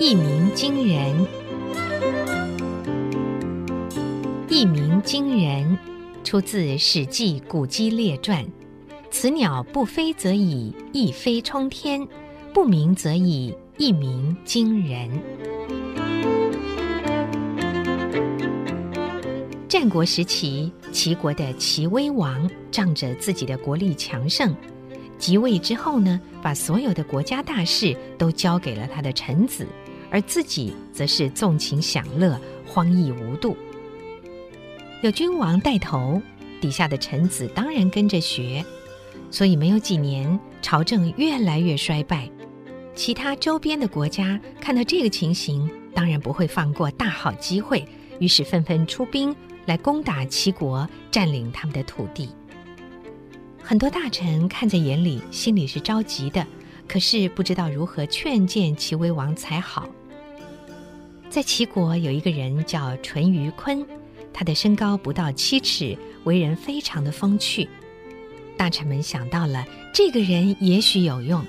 一鸣惊人，一鸣惊人，出自《史记·古籍列传》。此鸟不飞则已，一飞冲天；不鸣则已，一鸣惊人。战国时期，齐国的齐威王仗着自己的国力强盛，即位之后呢，把所有的国家大事都交给了他的臣子，而自己则是纵情享乐，荒逸无度。有君王带头，底下的臣子当然跟着学。所以没有几年，朝政越来越衰败。其他周边的国家看到这个情形，当然不会放过大好机会，于是纷纷出兵来攻打齐国，占领他们的土地。很多大臣看在眼里，心里是着急的，可是不知道如何劝谏齐威王才好。在齐国有一个人叫淳于髡，他的身高不到七尺，为人非常的风趣。大臣们想到了这个人也许有用，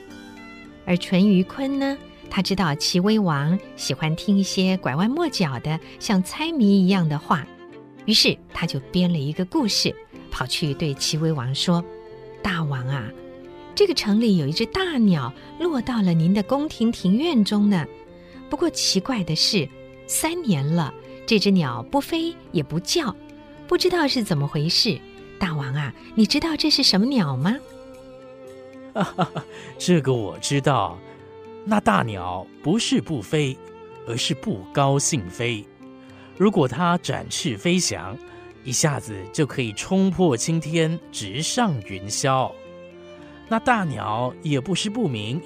而淳于髡呢？他知道齐威王喜欢听一些拐弯抹角的、像猜谜一样的话，于是他就编了一个故事，跑去对齐威王说：“大王啊，这个城里有一只大鸟落到了您的宫廷庭院中呢。不过奇怪的是，三年了，这只鸟不飞也不叫，不知道是怎么回事。”大王啊，你知道这是什么鸟吗？这个我知道。那大鸟不是不飞，而是不高兴飞。如果它展翅飞翔，一下子就可以冲破青天，直上云霄。那大鸟也不是不鸣，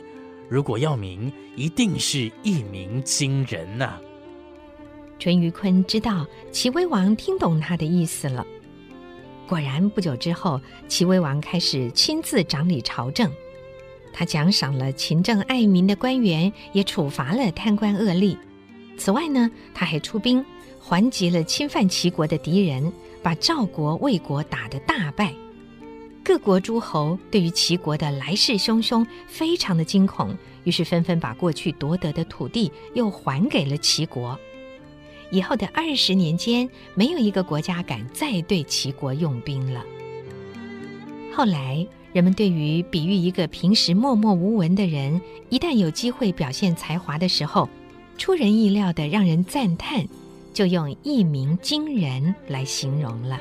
如果要鸣，一定是一鸣惊人呐。淳于髡知道齐威王听懂他的意思了。果然，不久之后，齐威王开始亲自掌理朝政。他奖赏了勤政爱民的官员，也处罚了贪官恶吏。此外呢，他还出兵还击了侵犯齐国的敌人，把赵国、魏国打得大败。各国诸侯对于齐国的来势汹汹，非常的惊恐，于是纷纷把过去夺得的土地又还给了齐国。以后的二十年间，没有一个国家敢再对齐国用兵了。后来，人们对于比喻一个平时默默无闻的人，一旦有机会表现才华的时候，出人意料的让人赞叹，就用一鸣惊人来形容了。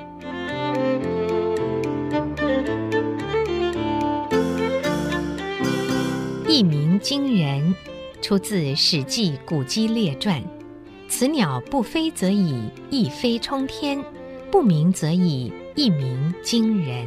一鸣惊人，出自《史记·古籍列传》。此鸟不飞则已，一飞冲天；不鸣则已，一鸣惊人。